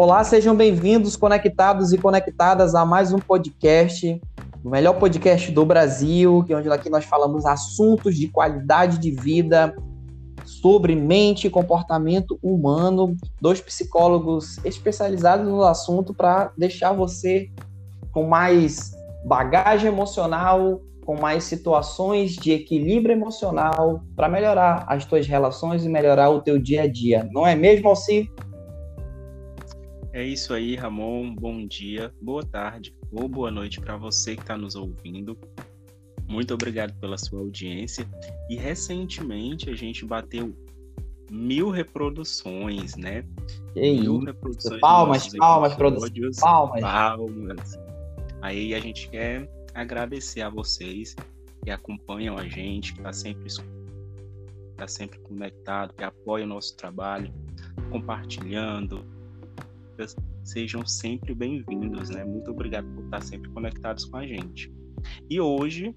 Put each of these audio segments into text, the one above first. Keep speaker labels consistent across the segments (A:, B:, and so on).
A: Olá, sejam bem-vindos, conectados e conectadas a mais um podcast, o melhor podcast do Brasil, que é onde aqui nós falamos assuntos de qualidade de vida, sobre mente e comportamento humano, dois psicólogos especializados no assunto para deixar você com mais bagagem emocional, com mais situações de equilíbrio emocional para melhorar as tuas relações e melhorar o teu dia a dia. Não é mesmo, Alci?
B: É isso aí, Ramon. Bom dia, boa tarde ou boa noite para você que está nos ouvindo. Muito obrigado pela sua audiência. E recentemente a gente bateu mil reproduções, né?
A: Que mil isso. reproduções. Palmas, palmas, produção. Palmas.
B: Palmas. Aí a gente quer agradecer a vocês que acompanham a gente, que está sempre está sempre conectado, que apoia o nosso trabalho, compartilhando. Sejam sempre bem-vindos, né? Muito obrigado por estar sempre conectados com a gente. E hoje,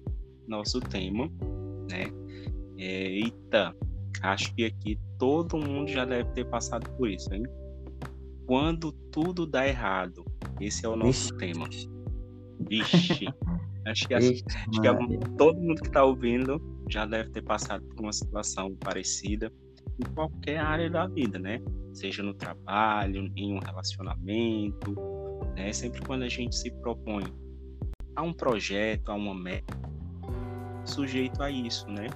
B: nosso tema, né? É, eita, acho que aqui todo mundo já deve ter passado por isso, hein? Quando tudo dá errado. Esse é o nosso Ixi. tema. Vixe. Acho que, Ixi, acho que todo mundo que está ouvindo já deve ter passado por uma situação parecida em qualquer área da vida, né? Seja no trabalho, em um relacionamento, né? Sempre quando a gente se propõe a um projeto, a uma meta, sujeito a isso, né?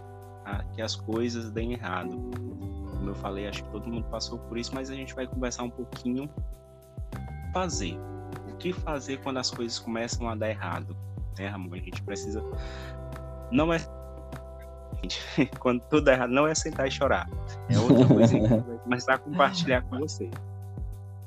B: A que as coisas deem errado. Como eu falei, acho que todo mundo passou por isso, mas a gente vai conversar um pouquinho fazer o que fazer quando as coisas começam a dar errado, né, Ramon? A gente precisa. Não é. Quando tudo dá errado, não é sentar e chorar. É outra coisa que a gente vai começar a compartilhar com você.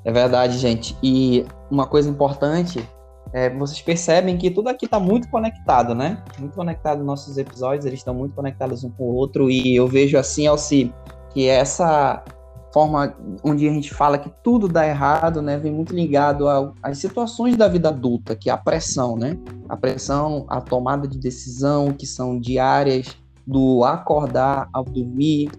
A: É verdade, gente. E uma coisa importante é, vocês percebem que tudo aqui está muito conectado, né? Muito conectado nossos episódios, eles estão muito conectados um com o outro, e eu vejo assim, Alci, que essa forma onde a gente fala que tudo dá errado, né, vem muito ligado às situações da vida adulta, que é a pressão, né? A pressão, a tomada de decisão, que são diárias, do acordar ao dormir,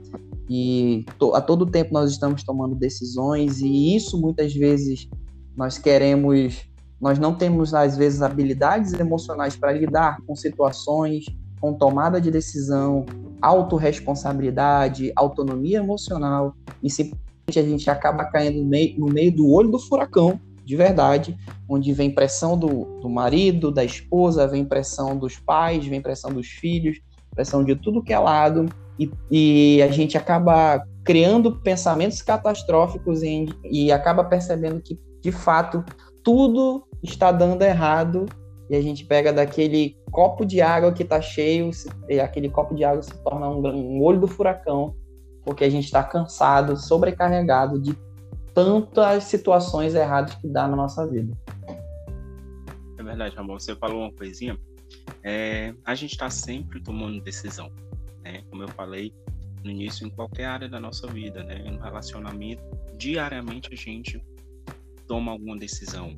A: e to, a todo tempo nós estamos tomando decisões, e isso muitas vezes nós queremos, nós não temos às vezes habilidades emocionais para lidar com situações, com tomada de decisão, autorresponsabilidade, autonomia emocional, e simplesmente a gente acaba caindo no meio, no meio do olho do furacão, de verdade, onde vem pressão do, do marido, da esposa, vem pressão dos pais, vem pressão dos filhos, pressão de tudo que é lado, e, e a gente acaba criando pensamentos catastróficos e, e acaba percebendo que, de fato, tudo está dando errado e a gente pega daquele copo de água que está cheio, e aquele copo de água se torna um, um olho do furacão, porque a gente está cansado, sobrecarregado de tantas situações erradas que dá na nossa vida.
B: É verdade, amor. Você falou uma coisinha. É, a gente está sempre tomando decisão, né? Como eu falei no início, em qualquer área da nossa vida, né? No relacionamento, diariamente a gente toma alguma decisão.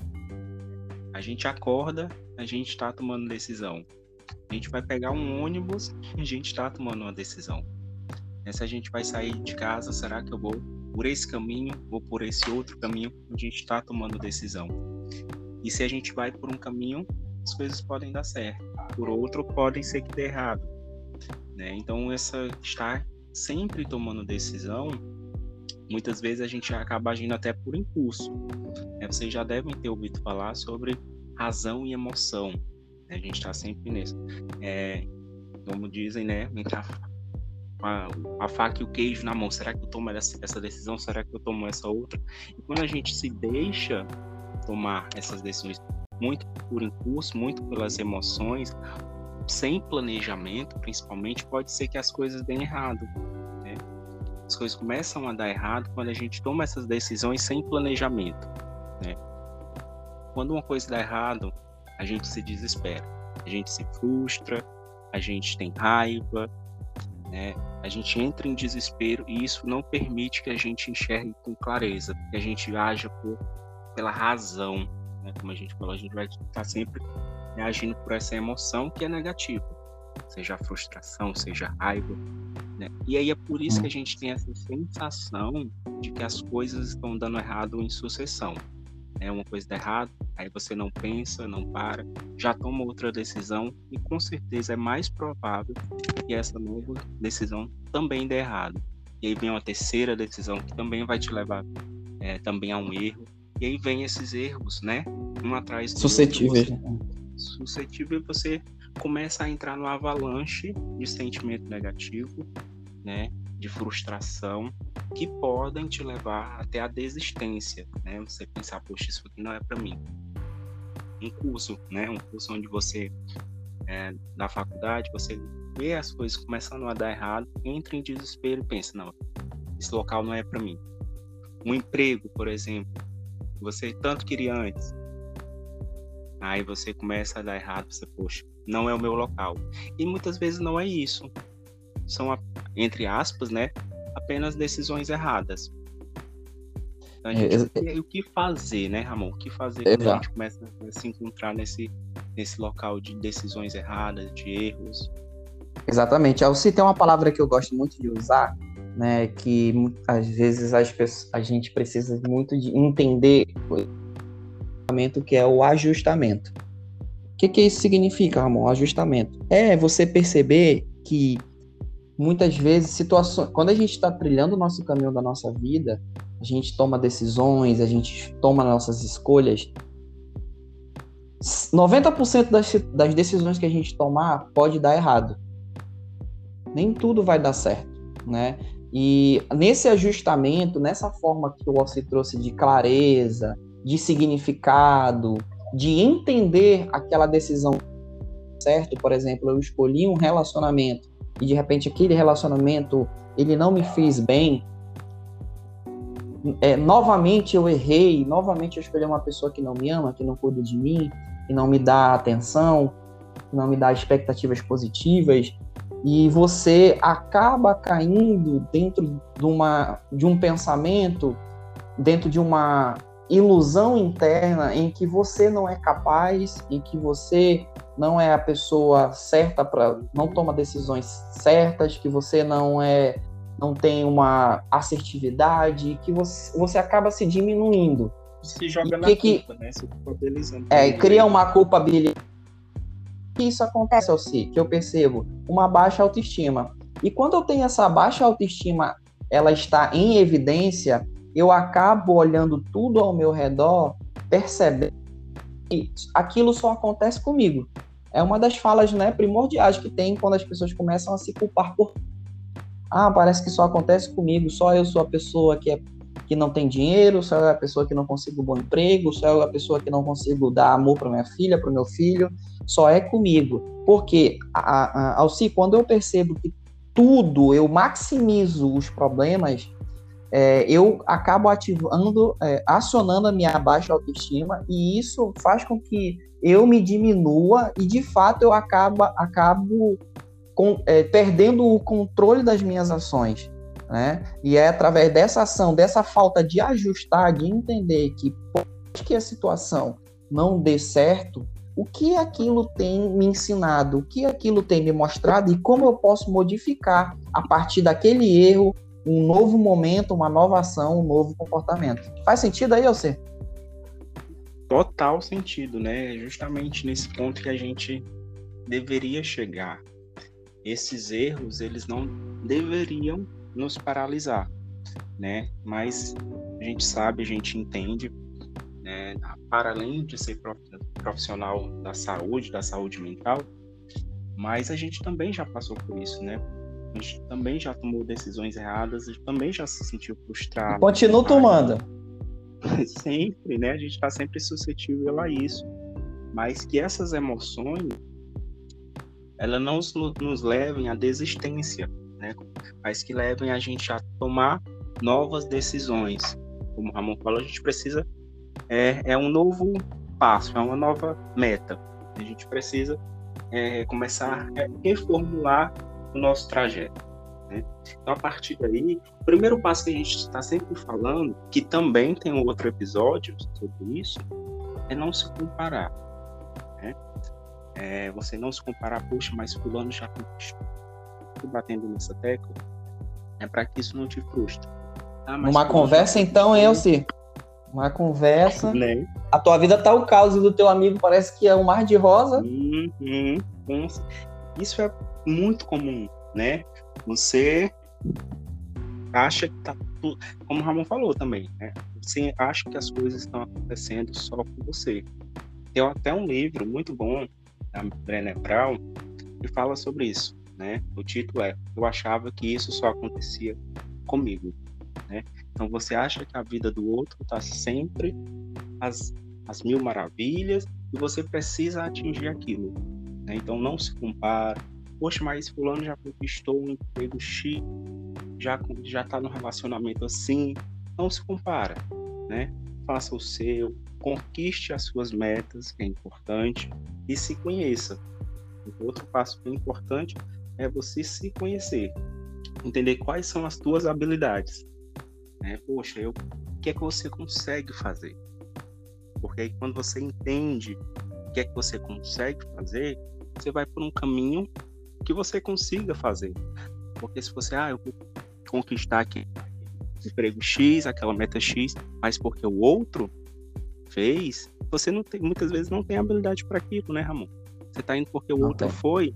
B: A gente acorda a gente está tomando decisão. A gente vai pegar um ônibus a gente está tomando uma decisão. Se a gente vai sair de casa, será que eu vou por esse caminho ou por esse outro caminho? A gente está tomando decisão. E se a gente vai por um caminho, as coisas podem dar certo. Por outro, podem ser que dê errado. Né? Então, essa estar sempre tomando decisão, muitas vezes a gente acaba agindo até por impulso. Né? Vocês já devem ter ouvido falar sobre razão e emoção. A gente está sempre nisso. É, como dizem, né? A, a, faca e o queijo na mão. Será que eu tomo essa, essa decisão? Será que eu tomo essa outra? E quando a gente se deixa tomar essas decisões muito por impulso, muito pelas emoções, sem planejamento, principalmente, pode ser que as coisas deem errado. Né? As coisas começam a dar errado quando a gente toma essas decisões sem planejamento. Né? Quando uma coisa dá errado, a gente se desespera, a gente se frustra, a gente tem raiva, né? A gente entra em desespero e isso não permite que a gente enxergue com clareza, que a gente haja por, pela razão, né? Como a gente falou, a gente vai estar sempre agindo por essa emoção que é negativa, seja frustração, seja raiva. Né? E aí é por isso que a gente tem essa sensação de que as coisas estão dando errado em sucessão. É uma coisa dá errado, aí você não pensa, não para, já toma outra decisão e com certeza é mais provável que essa nova decisão também dê errado. E aí vem uma terceira decisão que também vai te levar é, também a um erro. E aí vem esses erros, né? Um atrás do
A: Suscetíveis.
B: outro. Você, suscetível você começa a entrar no avalanche de sentimento negativo, né? De frustração, que podem te levar até a desistência, né? Você pensar, poxa, isso aqui não é para mim. Um curso, né? Um curso onde você é, na faculdade, você vê as coisas começando a dar errado, entra em desespero e pensa, não, esse local não é para mim. Um emprego, por exemplo, você tanto queria antes, aí você começa a dar errado, você, poxa, não é o meu local. E muitas vezes não é isso. São, entre aspas, né, apenas decisões erradas. Então, a gente, é, o que fazer, né, Ramon? O que fazer quando a gente começa a se encontrar nesse, nesse local de decisões erradas, de erros?
A: Exatamente. Alci tem uma palavra que eu gosto muito de usar, né, que às vezes as pessoas, a gente precisa muito de entender o que é o ajustamento. O que, que isso significa, Ramon? Ajustamento. É você perceber que muitas vezes situações, quando a gente está trilhando o nosso caminho da nossa vida, a gente toma decisões, a gente toma nossas escolhas. 90% das, das decisões que a gente tomar pode dar errado. Nem tudo vai dar certo, né? E nesse ajustamento, nessa forma que o Ossi trouxe de clareza, de significado, de entender aquela decisão certo, por exemplo, eu escolhi um relacionamento e de repente aquele relacionamento ele não me fez bem, é, novamente eu errei, novamente eu escolhi uma pessoa que não me ama, que não cuida de mim, que não me dá atenção, que não me dá expectativas positivas, e você acaba caindo dentro de, uma, de um pensamento, dentro de uma ilusão interna em que você não é capaz, em que você não é a pessoa certa para não toma decisões certas, que você não é não tem uma assertividade, que você, você acaba se diminuindo.
B: Se joga e na que, culpa, né? Se
A: É, cria uma culpabilidade que isso acontece ao si, que eu percebo uma baixa autoestima. E quando eu tenho essa baixa autoestima, ela está em evidência, eu acabo olhando tudo ao meu redor, percebendo que aquilo só acontece comigo. É uma das falas né, primordiais que tem quando as pessoas começam a se culpar por. Ah, parece que só acontece comigo, só eu sou a pessoa que, é, que não tem dinheiro, só eu a pessoa que não consigo um bom emprego, só eu a pessoa que não consigo dar amor para minha filha, para o meu filho só é comigo. Porque, Alci, quando eu percebo que tudo, eu maximizo os problemas, é, eu acabo ativando, é, acionando a minha baixa autoestima e isso faz com que eu me diminua e de fato eu acabo, acabo com, é, perdendo o controle das minhas ações. Né? E é através dessa ação, dessa falta de ajustar, de entender que pode que a situação não dê certo, o que aquilo tem me ensinado, o que aquilo tem me mostrado e como eu posso modificar a partir daquele erro um novo momento, uma nova ação, um novo comportamento. Faz sentido aí, você?
B: Total sentido, né? Justamente nesse ponto que a gente deveria chegar. Esses erros, eles não deveriam nos paralisar, né? Mas a gente sabe, a gente entende né, para além de ser profissional da saúde, da saúde mental, mas a gente também já passou por isso, né? A gente também já tomou decisões erradas, a gente também já se sentiu frustrado.
A: Continua tomando.
B: Sempre, né? A gente está sempre suscetível a isso. Mas que essas emoções, elas não nos, levem à desistência? Mas que levem a gente a tomar novas decisões. Como o Ramon falou, a gente precisa é, é um novo passo, é uma nova meta. A gente precisa é, começar a reformular o nosso trajeto. Né? Então, a partir daí, o primeiro passo que a gente está sempre falando, que também tem um outro episódio sobre isso, é não se comparar. Né? É você não se comparar, puxa, mas fulano já conquistou. batendo nessa tecla, é para que isso não te frustre.
A: Ah, Uma conversa então, Elci. Uma conversa. Né? A tua vida tá o caos e do teu amigo parece que é um mar de rosa.
B: Uhum. Isso é muito comum, né? Você acha que tá tudo. Como o Ramon falou também, né? Você acha que as coisas estão acontecendo só com você. Tem até um livro muito bom da Brené Brown que fala sobre isso, né? O título é Eu achava que isso só acontecia comigo, né? Então você acha que a vida do outro está sempre às, às mil maravilhas e você precisa atingir aquilo. Né? Então não se compara. Poxa, mas fulano já conquistou um emprego X, já já está no relacionamento assim. Não se compara, né? Faça o seu, conquiste as suas metas, que é importante, e se conheça. O outro passo é importante é você se conhecer, entender quais são as tuas habilidades, né? Poxa, eu, o que é que você consegue fazer? Porque aí quando você entende o que é que você consegue fazer, você vai por um caminho que você consiga fazer. Porque se você, ah, eu vou conquistar aqui emprego X, aquela meta X, mas porque o outro fez, você não tem, muitas vezes não tem habilidade para aquilo, né, Ramon? Você está indo porque o não outro tem. foi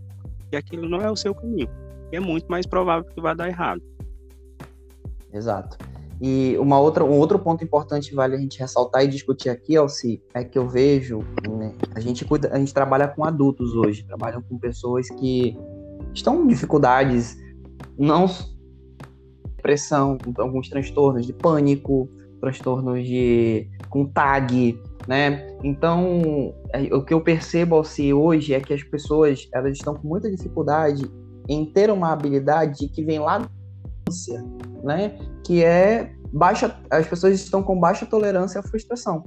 B: e aquilo não é o seu caminho. É muito mais provável que vai dar errado.
A: Exato. E uma outra, um outro ponto importante vale a gente ressaltar e discutir aqui, Elci, é que eu vejo, né, a gente cuida, a gente trabalha com adultos hoje, trabalham com pessoas que estão com dificuldades, não depressão, alguns transtornos de pânico, transtornos de com tag, né? Então, é, o que eu percebo Alci hoje é que as pessoas elas estão com muita dificuldade em ter uma habilidade que vem lá da né? Que é baixa, as pessoas estão com baixa tolerância à frustração.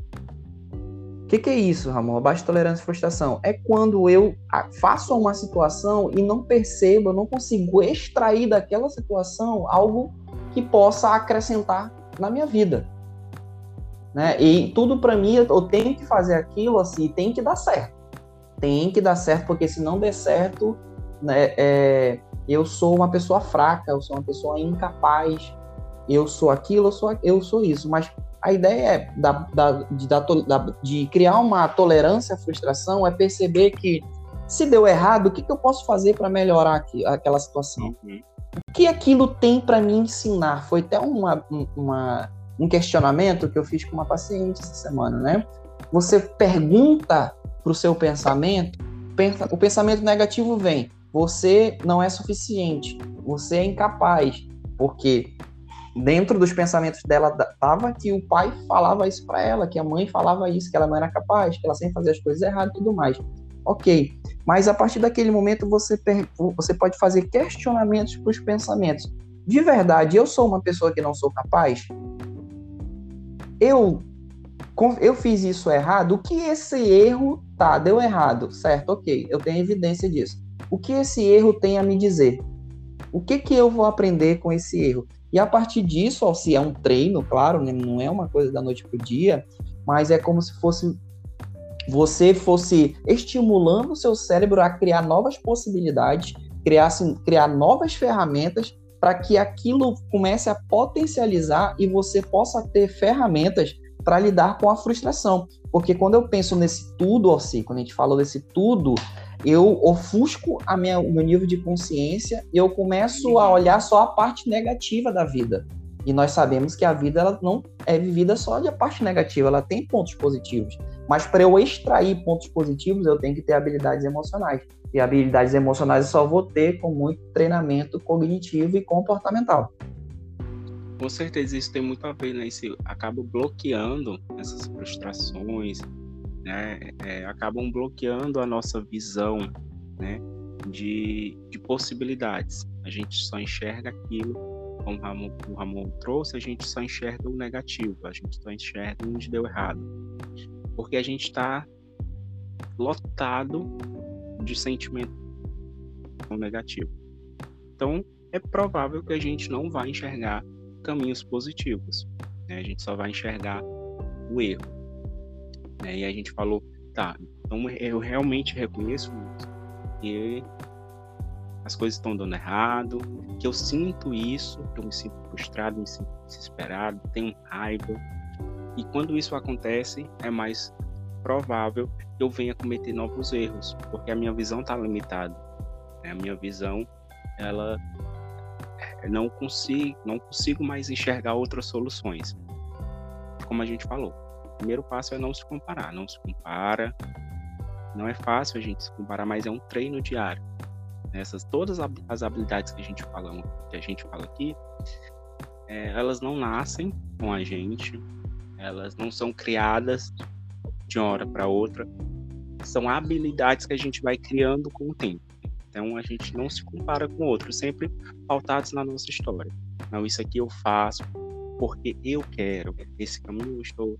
A: O que, que, é isso, Ramon? Baixa tolerância à frustração é quando eu faço uma situação e não percebo, eu não consigo extrair daquela situação algo que possa acrescentar na minha vida. Né? E tudo para mim, eu tenho que fazer aquilo assim, tem que dar certo. Tem que dar certo, porque se não der certo, né, é, eu sou uma pessoa fraca, eu sou uma pessoa incapaz, eu sou aquilo, eu sou, eu sou isso. Mas a ideia é da, da, de, da, de, criar uma tolerância à frustração, é perceber que se deu errado, o que, que eu posso fazer para melhorar aqui, aquela situação? Uhum. O que aquilo tem para me ensinar? Foi até uma, uma, um questionamento que eu fiz com uma paciente essa semana, né? Você pergunta para o seu pensamento, o pensamento negativo vem, você não é suficiente, você é incapaz, porque dentro dos pensamentos dela tava que o pai falava isso para ela, que a mãe falava isso, que ela não era capaz, que ela sempre fazia as coisas erradas e tudo mais. Ok, mas a partir daquele momento você, você pode fazer questionamentos para os pensamentos. De verdade, eu sou uma pessoa que não sou capaz? Eu eu fiz isso errado, o que esse erro tá, deu errado, certo? Ok, eu tenho evidência disso o que esse erro tem a me dizer? O que que eu vou aprender com esse erro? E a partir disso, ó, se é um treino, claro, né, não é uma coisa da noite para o dia, mas é como se fosse você fosse estimulando o seu cérebro a criar novas possibilidades, criar, assim, criar novas ferramentas para que aquilo comece a potencializar e você possa ter ferramentas para lidar com a frustração. Porque quando eu penso nesse tudo, assim, quando a gente fala desse tudo, eu ofusco a minha, o meu nível de consciência e eu começo a olhar só a parte negativa da vida. E nós sabemos que a vida ela não é vivida só de a parte negativa, ela tem pontos positivos. Mas para eu extrair pontos positivos, eu tenho que ter habilidades emocionais. E habilidades emocionais eu só vou ter com muito treinamento cognitivo e comportamental.
B: Com certeza isso tem muito a ver, né? Isso acaba bloqueando essas frustrações, né, é, acabam bloqueando a nossa visão né, de, de possibilidades. A gente só enxerga aquilo, como o Ramon, o Ramon trouxe, a gente só enxerga o negativo, a gente só enxerga onde deu errado. Porque a gente está lotado de sentimento negativo. Então, é provável que a gente não vai enxergar caminhos positivos. Né? A gente só vai enxergar o erro. Né? E a gente falou, tá, então eu realmente reconheço isso. E as coisas estão dando errado, que eu sinto isso, que eu me sinto frustrado, me sinto desesperado, tenho raiva. E quando isso acontece, é mais provável que eu venha cometer novos erros, porque a minha visão está limitada. Né? A minha visão, ela não consigo, não consigo mais enxergar outras soluções. Como a gente falou, o primeiro passo é não se comparar, não se compara. Não é fácil a gente se comparar, mas é um treino diário. Essas todas as habilidades que a gente fala, que a gente fala aqui, é, elas não nascem com a gente, elas não são criadas de uma hora para outra, são habilidades que a gente vai criando com o tempo. Então a gente não se compara com outros, sempre pautados na nossa história. Não, isso aqui eu faço porque eu quero, esse caminho eu estou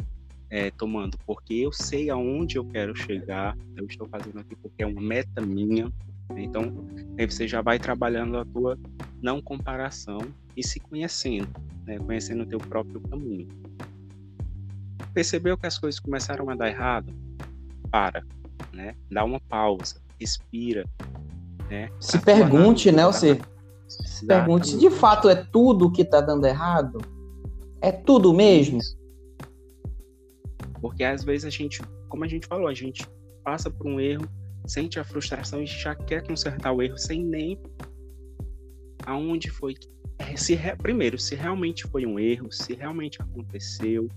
B: é, tomando porque eu sei aonde eu quero chegar, eu estou fazendo aqui porque é uma meta minha. Então aí você já vai trabalhando a tua não comparação e se conhecendo, né? conhecendo o teu próprio caminho. Percebeu que as coisas começaram a dar errado? Para, né? Dá uma pausa, respira, né?
A: Se pergunte, né, você se pergunte, de fato é tudo que está dando errado? É tudo mesmo?
B: Porque às vezes a gente, como a gente falou, a gente passa por um erro, sente a frustração e já quer consertar o erro sem nem aonde foi se primeiro se realmente foi um erro, se realmente aconteceu,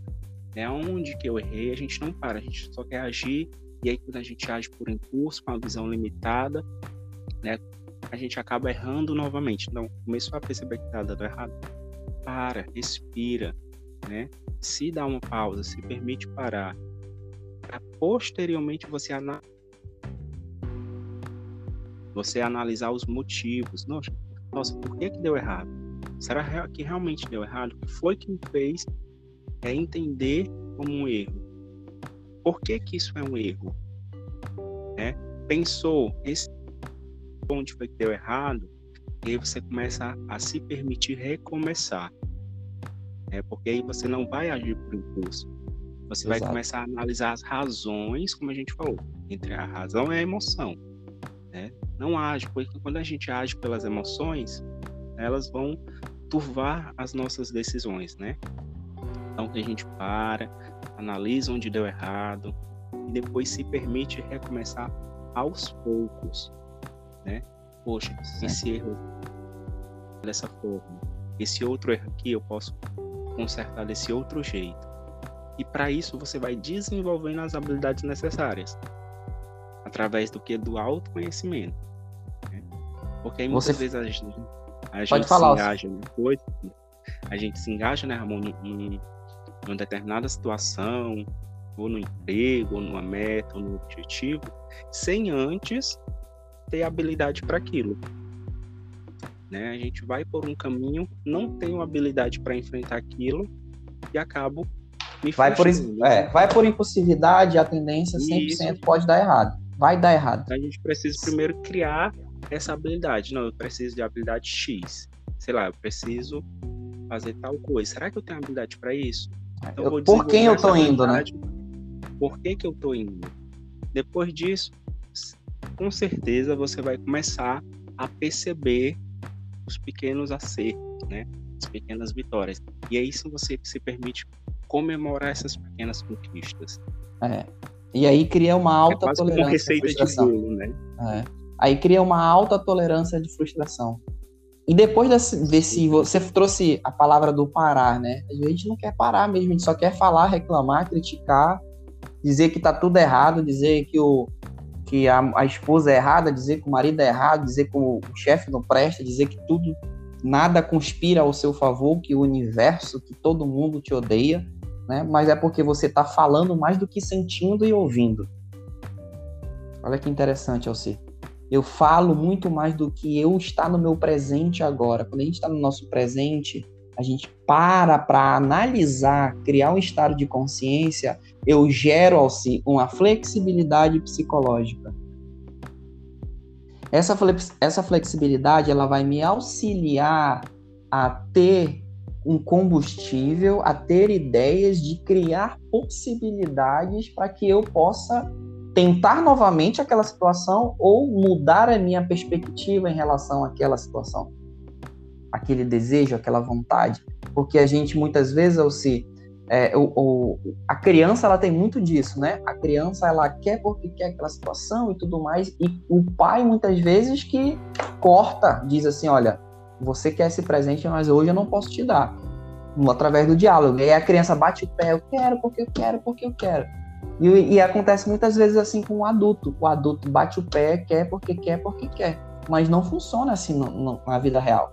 B: né, onde que eu errei, a gente não para, a gente só quer agir e aí quando a gente age por impulso, com a visão limitada, né, a gente acaba errando novamente. Então, começou a perceber que está dando errado. Para, respira, né? Se dá uma pausa, se permite parar, para posteriormente você você analisar os motivos. Nossa, nossa, por que que deu errado? Será que realmente deu errado? O que foi que me fez é entender como um erro? Por que que isso é um erro? É, pensou, esse onde foi que deu errado, e aí você começa a, a se permitir recomeçar. É, porque aí você não vai agir por impulso. Você Exato. vai começar a analisar as razões, como a gente falou, entre a razão e a emoção. Né? Não age, porque quando a gente age pelas emoções, elas vão turvar as nossas decisões, né? Então a gente para, analisa onde deu errado e depois se permite recomeçar aos poucos né? Poxa, esse erro dessa forma, esse outro erro aqui eu posso consertar desse outro jeito. E para isso você vai desenvolvendo as habilidades necessárias através do que do autoconhecimento. Né? Porque aí muitas você... vezes a gente, a gente se engaja em coisa, a gente se engaja, né, Ramon, em, em uma determinada situação, ou no emprego, ou numa meta, ou no objetivo, sem antes ter habilidade para aquilo. Né? A gente vai por um caminho, não tenho habilidade para enfrentar aquilo e acabo me
A: vai por, é, vai por impulsividade, a tendência 100% Isso. pode dar errado. Vai dar errado.
B: A gente precisa primeiro criar essa habilidade. Não, eu preciso de habilidade X. Sei lá, eu preciso fazer tal coisa. Será que eu tenho habilidade para isso?
A: Então, eu, por quem eu tô indo, né?
B: Por que, que eu tô indo? Depois disso, com certeza você vai começar a perceber os pequenos acertos, né? As pequenas vitórias. E é isso você se permite comemorar essas pequenas conquistas.
A: É. E aí cria uma alta é tolerância. Uma receita de bolo, né? É. Aí cria uma alta tolerância de frustração. E depois desse, desse, você trouxe a palavra do parar, né? A gente não quer parar mesmo, a gente só quer falar, reclamar, criticar, dizer que tá tudo errado, dizer que o, que a, a esposa é errada, dizer que o marido é errado, dizer que o, o chefe não presta, dizer que tudo, nada conspira ao seu favor, que o universo, que todo mundo te odeia, né? Mas é porque você está falando mais do que sentindo e ouvindo. Olha que interessante, Alci. Eu falo muito mais do que eu estar no meu presente agora. Quando a gente está no nosso presente, a gente para para analisar, criar um estado de consciência, eu gero assim, uma flexibilidade psicológica. Essa, essa flexibilidade ela vai me auxiliar a ter um combustível, a ter ideias de criar possibilidades para que eu possa tentar novamente aquela situação ou mudar a minha perspectiva em relação àquela situação, aquele desejo, aquela vontade, porque a gente muitas vezes ao se é, a criança ela tem muito disso, né? A criança ela quer porque quer aquela situação e tudo mais, e o pai muitas vezes que corta, diz assim, olha, você quer esse presente, mas hoje eu não posso te dar, através do diálogo. E aí a criança bate o pé, eu quero porque eu quero porque eu quero. E, e acontece muitas vezes assim com o adulto. O adulto bate o pé, quer porque quer porque quer, mas não funciona assim no, no, na vida real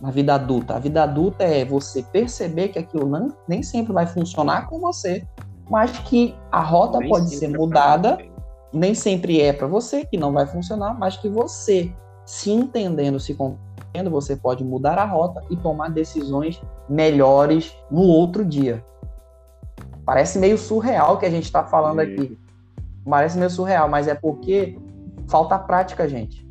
A: na vida adulta. A vida adulta é você perceber que aquilo não, nem sempre vai funcionar com você, mas que a rota nem pode ser é mudada, nem sempre é para você, que não vai funcionar, mas que você, se entendendo, se compreendendo, você pode mudar a rota e tomar decisões melhores no outro dia. Parece meio surreal que a gente está falando aqui. Parece meio surreal, mas é porque falta prática, gente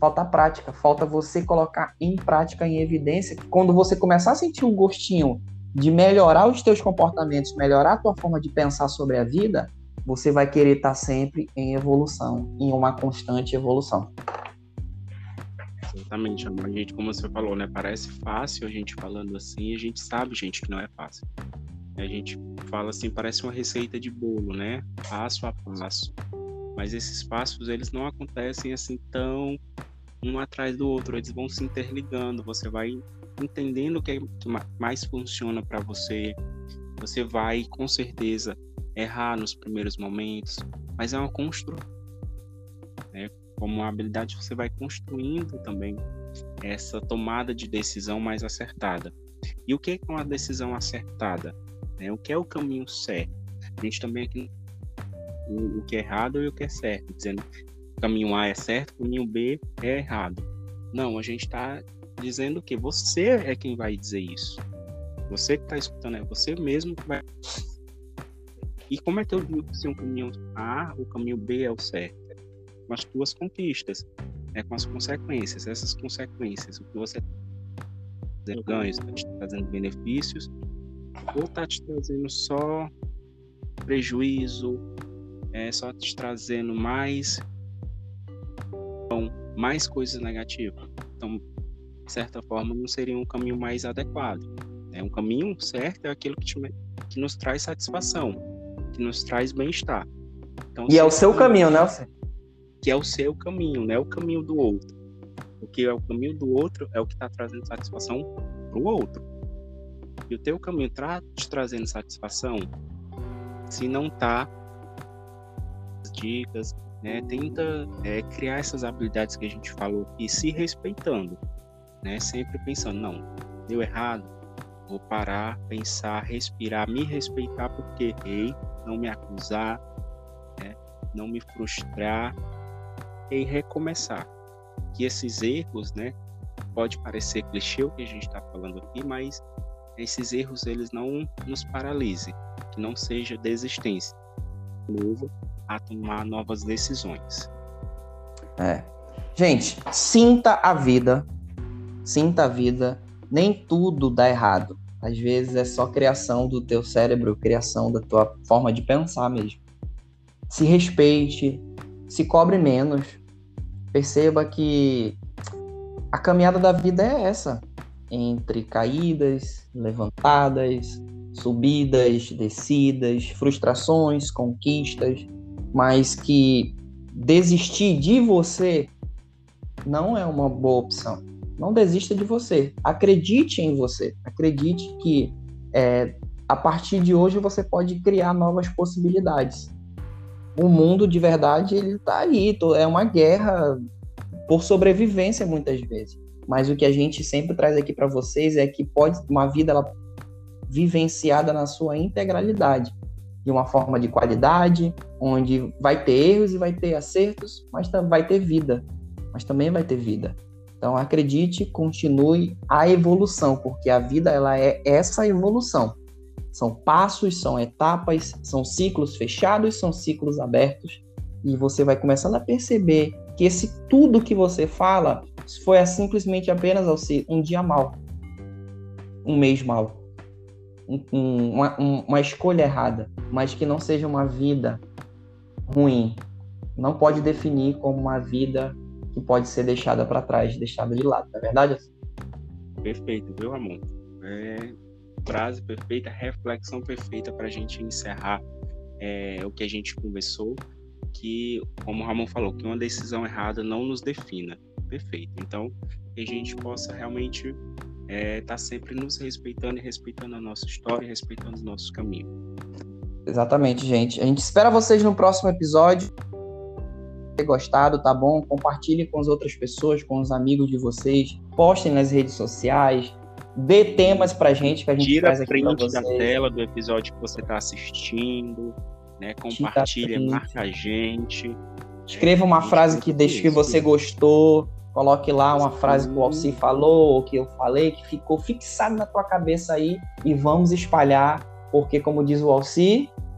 A: falta prática, falta você colocar em prática, em evidência, que quando você começar a sentir um gostinho de melhorar os teus comportamentos, melhorar a tua forma de pensar sobre a vida, você vai querer estar sempre em evolução, em uma constante evolução.
B: Exatamente, amor. A gente, como você falou, né? Parece fácil a gente falando assim, a gente sabe, gente, que não é fácil. A gente fala assim, parece uma receita de bolo, né? Passo a passo. Mas esses passos, eles não acontecem assim tão um atrás do outro, eles vão se interligando, você vai entendendo o que, é, mais funciona para você, você vai com certeza errar nos primeiros momentos, mas é uma construção. Né? Como habilidade, você vai construindo também essa tomada de decisão mais acertada. E o que é uma decisão acertada? Né? O que é o caminho certo? A gente também aqui o, o que é errado e o que é certo, dizendo caminho A é certo, caminho B é errado. Não, a gente está dizendo que você é quem vai dizer isso. Você que está escutando, é você mesmo que vai. E como é que eu digo se um caminho A, o caminho B é o certo? Com as tuas conquistas, é com as consequências. Essas consequências, o que você está trazendo ganhos, está te trazendo benefícios, ou está te trazendo só prejuízo, é só te trazendo mais mais coisas negativas. Então, de certa forma, não seria um caminho mais adequado. Né? Um caminho certo é aquilo que, te, que nos traz satisfação, que nos traz bem-estar.
A: Então, e é o seu caminho, né?
B: Que é o seu caminho, não é o caminho do outro. Porque é o caminho do outro é o que está trazendo satisfação para o outro. E o teu caminho está te trazendo satisfação se não está dicas, né? Tenta é, criar essas habilidades que a gente falou e se respeitando, né? Sempre pensando, não, deu errado, vou parar, pensar, respirar, me respeitar porque errei, não me acusar, né? não me frustrar e recomeçar. Que esses erros, né? Pode parecer clichê o que a gente está falando aqui, mas esses erros eles não nos paralisem, que não seja desistência. Novo, a tomar novas decisões.
A: É. Gente, sinta a vida. Sinta a vida. Nem tudo dá errado. Às vezes é só criação do teu cérebro, criação da tua forma de pensar mesmo. Se respeite, se cobre menos. Perceba que a caminhada da vida é essa, entre caídas, levantadas, subidas, descidas, frustrações, conquistas mas que desistir de você não é uma boa opção. Não desista de você. Acredite em você. Acredite que é, a partir de hoje você pode criar novas possibilidades. O mundo de verdade ele está aí. É uma guerra por sobrevivência muitas vezes. Mas o que a gente sempre traz aqui para vocês é que pode uma vida ela, vivenciada na sua integralidade de uma forma de qualidade, onde vai ter erros e vai ter acertos, mas vai ter vida, mas também vai ter vida. Então acredite, continue a evolução, porque a vida ela é essa evolução. São passos, são etapas, são ciclos fechados, são ciclos abertos, e você vai começando a perceber que esse tudo que você fala foi simplesmente apenas um dia mal, um mês mal, um, uma, um, uma escolha errada, mas que não seja uma vida ruim. Não pode definir como uma vida que pode ser deixada para trás, deixada de lado, não é verdade?
B: Perfeito, viu, Ramon? É frase perfeita, reflexão perfeita para a gente encerrar é, o que a gente conversou, que, como o Ramon falou, que uma decisão errada não nos defina. Perfeito. Então, que a gente possa realmente estar é, tá sempre nos respeitando e respeitando a nossa história, respeitando os nossos caminhos.
A: Exatamente, gente. A gente espera vocês no próximo episódio. Se gostado, tá bom? Compartilhem com as outras pessoas, com os amigos de vocês. Postem nas redes sociais. Dê temas pra gente que a gente
B: Tira
A: traz aqui
B: print da tela do episódio que você está assistindo, né? Compartilha, marca a gente.
A: Escreva uma frase que deixe que você gostou. Coloque lá uma frase que o Alci falou, ou que eu falei, que ficou fixado na tua cabeça aí. E vamos espalhar, porque, como diz o Alci,